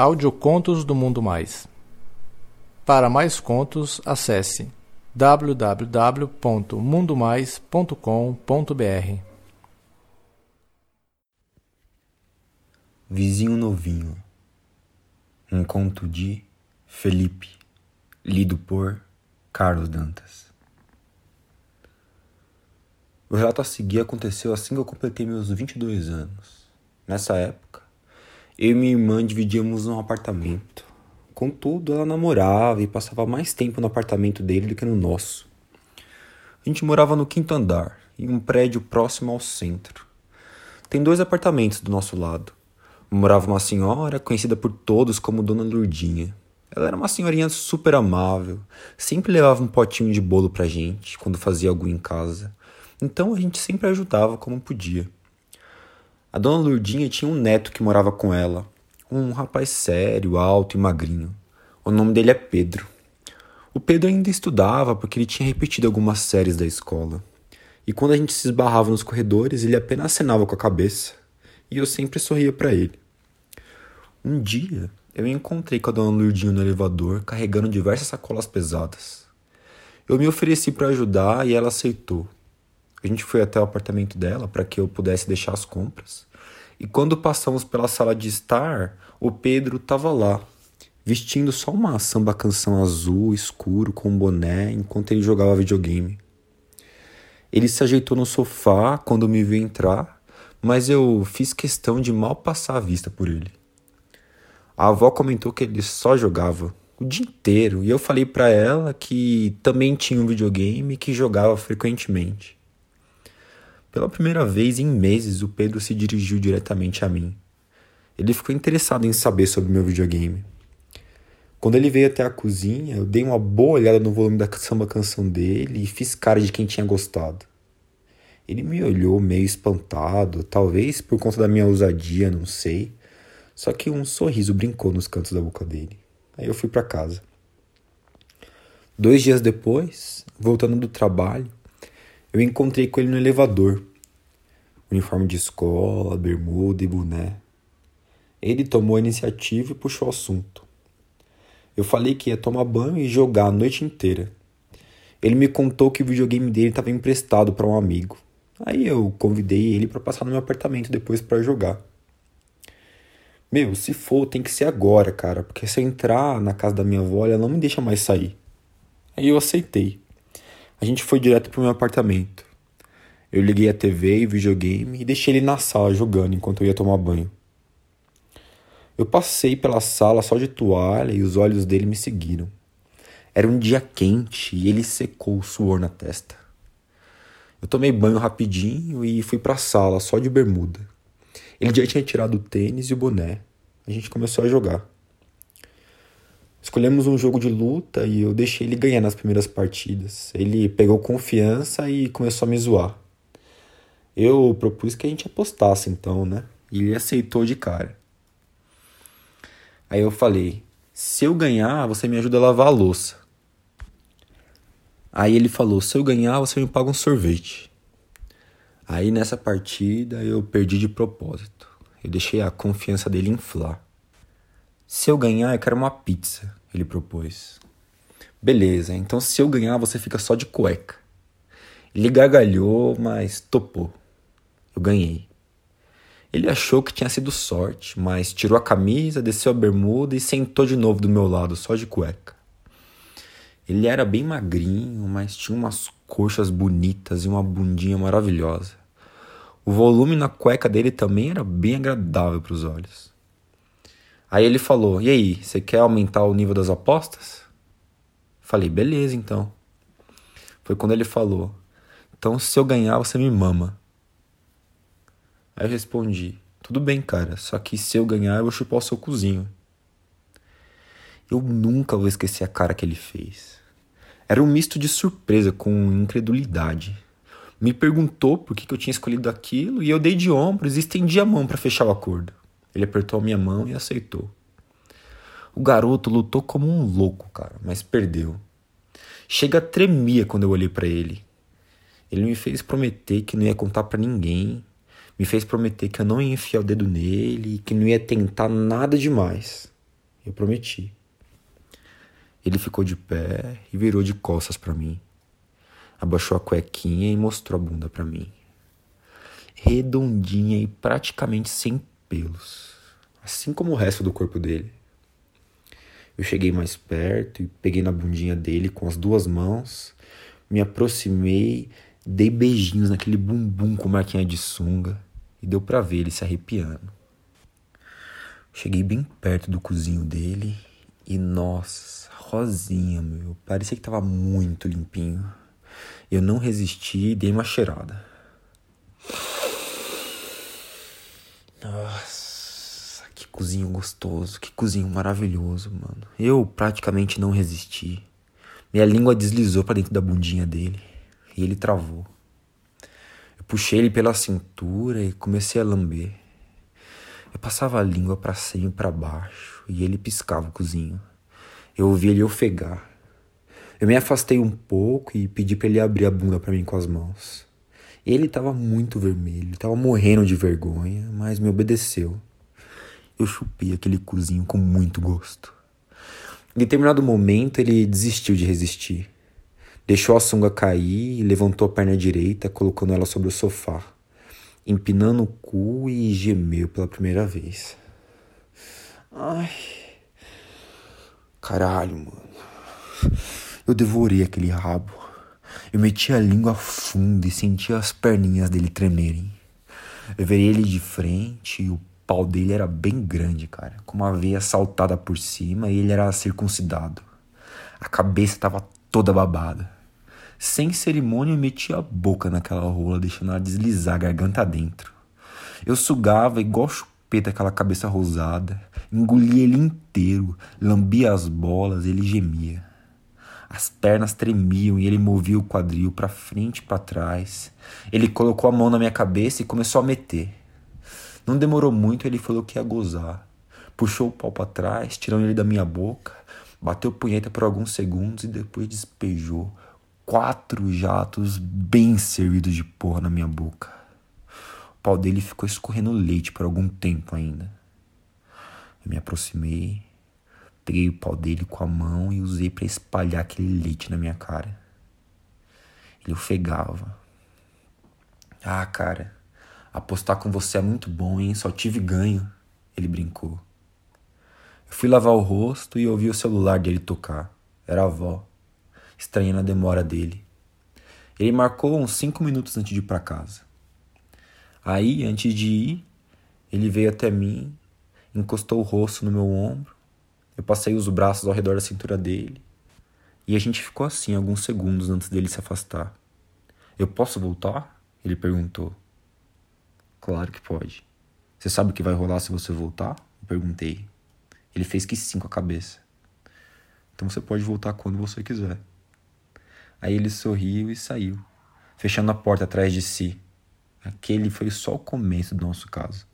Audiocontos do Mundo Mais. Para mais contos, acesse www.mundomais.com.br. Vizinho Novinho. Um conto de Felipe, lido por Carlos Dantas. O relato a seguir aconteceu assim que eu completei meus 22 anos. Nessa época, eu e minha irmã dividíamos um apartamento. Contudo, ela namorava e passava mais tempo no apartamento dele do que no nosso. A gente morava no quinto andar, em um prédio próximo ao centro. Tem dois apartamentos do nosso lado. Morava uma senhora conhecida por todos como Dona Lurdinha. Ela era uma senhorinha super amável, sempre levava um potinho de bolo pra gente quando fazia algo em casa. Então a gente sempre ajudava como podia. A dona Lurdinha tinha um neto que morava com ela, um rapaz sério, alto e magrinho. O nome dele é Pedro. O Pedro ainda estudava porque ele tinha repetido algumas séries da escola. E quando a gente se esbarrava nos corredores, ele apenas acenava com a cabeça. E eu sempre sorria para ele. Um dia, eu me encontrei com a dona Lurdinha no elevador, carregando diversas sacolas pesadas. Eu me ofereci para ajudar e ela aceitou. A gente foi até o apartamento dela para que eu pudesse deixar as compras. E quando passamos pela sala de estar, o Pedro estava lá, vestindo só uma samba canção azul escuro com um boné enquanto ele jogava videogame. Ele se ajeitou no sofá quando me viu entrar, mas eu fiz questão de mal passar a vista por ele. A avó comentou que ele só jogava o dia inteiro e eu falei para ela que também tinha um videogame e que jogava frequentemente. Pela primeira vez em meses, o Pedro se dirigiu diretamente a mim. Ele ficou interessado em saber sobre meu videogame. Quando ele veio até a cozinha, eu dei uma boa olhada no volume da samba canção dele e fiz cara de quem tinha gostado. Ele me olhou meio espantado, talvez por conta da minha ousadia, não sei. Só que um sorriso brincou nos cantos da boca dele. Aí eu fui para casa. Dois dias depois, voltando do trabalho, eu encontrei com ele no elevador. Uniforme de escola, bermuda e boné. Ele tomou a iniciativa e puxou o assunto. Eu falei que ia tomar banho e jogar a noite inteira. Ele me contou que o videogame dele estava emprestado para um amigo. Aí eu convidei ele para passar no meu apartamento depois para jogar. Meu, se for, tem que ser agora, cara, porque se eu entrar na casa da minha avó, ela não me deixa mais sair. Aí eu aceitei. A gente foi direto pro meu apartamento. Eu liguei a TV e videogame e deixei ele na sala jogando enquanto eu ia tomar banho. Eu passei pela sala só de toalha e os olhos dele me seguiram. Era um dia quente e ele secou o suor na testa. Eu tomei banho rapidinho e fui para a sala só de bermuda. Ele já tinha tirado o tênis e o boné. A gente começou a jogar. Escolhemos um jogo de luta e eu deixei ele ganhar nas primeiras partidas. Ele pegou confiança e começou a me zoar. Eu propus que a gente apostasse então, né? E ele aceitou de cara. Aí eu falei: se eu ganhar, você me ajuda a lavar a louça. Aí ele falou: se eu ganhar, você me paga um sorvete. Aí nessa partida eu perdi de propósito. Eu deixei a confiança dele inflar. Se eu ganhar, eu quero uma pizza, ele propôs. Beleza, então se eu ganhar, você fica só de cueca. Ele gargalhou, mas topou. Eu ganhei. Ele achou que tinha sido sorte, mas tirou a camisa, desceu a bermuda e sentou de novo do meu lado, só de cueca. Ele era bem magrinho, mas tinha umas coxas bonitas e uma bundinha maravilhosa. O volume na cueca dele também era bem agradável para os olhos. Aí ele falou: E aí, você quer aumentar o nível das apostas? Falei: Beleza, então. Foi quando ele falou: Então, se eu ganhar, você me mama. Aí eu respondi: Tudo bem, cara, só que se eu ganhar, eu vou chupar o seu cozinho. Eu nunca vou esquecer a cara que ele fez. Era um misto de surpresa com incredulidade. Me perguntou por que, que eu tinha escolhido aquilo e eu dei de ombros e estendi a mão para fechar o acordo. Ele apertou a minha mão e aceitou. O garoto lutou como um louco, cara, mas perdeu. Chega tremia quando eu olhei para ele. Ele me fez prometer que não ia contar para ninguém, me fez prometer que eu não ia enfiar o dedo nele, que não ia tentar nada demais. Eu prometi. Ele ficou de pé e virou de costas para mim. Abaixou a cuequinha e mostrou a bunda para mim. Redondinha e praticamente sem pelos, assim como o resto do corpo dele. Eu cheguei mais perto e peguei na bundinha dele com as duas mãos, me aproximei, dei beijinhos naquele bumbum com marquinha de sunga e deu para ver ele se arrepiando. Cheguei bem perto do cozinho dele e nossa, rosinha, meu, parecia que tava muito limpinho. Eu não resisti e dei uma cheirada. Nossa cozinho gostoso, que cozinho maravilhoso, mano. Eu praticamente não resisti. Minha língua deslizou para dentro da bundinha dele e ele travou. Eu puxei ele pela cintura e comecei a lamber. Eu passava a língua para cima e para baixo e ele piscava o cozinho. Eu ouvi ele ofegar. Eu me afastei um pouco e pedi para ele abrir a bunda para mim com as mãos. Ele estava muito vermelho, estava morrendo de vergonha, mas me obedeceu eu chupei aquele cozinho com muito gosto. Em determinado momento, ele desistiu de resistir. Deixou a sunga cair e levantou a perna direita, colocando ela sobre o sofá, empinando o cu e gemeu pela primeira vez. Ai. Caralho, mano. Eu devorei aquele rabo. Eu meti a língua fundo e senti as perninhas dele tremerem. Eu virei ele de frente e o pau dele era bem grande, cara, com uma veia saltada por cima e ele era circuncidado. A cabeça estava toda babada. Sem cerimônia, eu meti a boca naquela rola, deixando ela deslizar a garganta dentro. Eu sugava igual chupeta aquela cabeça rosada, engolia ele inteiro, lambia as bolas, ele gemia. As pernas tremiam e ele movia o quadril para frente e para trás. Ele colocou a mão na minha cabeça e começou a meter. Não demorou muito, ele falou que ia gozar. Puxou o pau para trás, tirando ele da minha boca, bateu punheta por alguns segundos e depois despejou quatro jatos bem servidos de porra na minha boca. O pau dele ficou escorrendo leite por algum tempo ainda. Eu me aproximei, peguei o pau dele com a mão e usei para espalhar aquele leite na minha cara. Ele ofegava. Ah, cara, Apostar com você é muito bom, hein? Só tive ganho. Ele brincou. Eu fui lavar o rosto e ouvi o celular dele tocar. Era a avó, estranhando a demora dele. Ele marcou uns cinco minutos antes de ir para casa. Aí, antes de ir, ele veio até mim, encostou o rosto no meu ombro. Eu passei os braços ao redor da cintura dele. E a gente ficou assim alguns segundos antes dele se afastar. Eu posso voltar? Ele perguntou. Claro que pode. Você sabe o que vai rolar se você voltar? Eu perguntei. Ele fez que sim com a cabeça. Então você pode voltar quando você quiser. Aí ele sorriu e saiu, fechando a porta atrás de si. Aquele foi só o começo do nosso caso.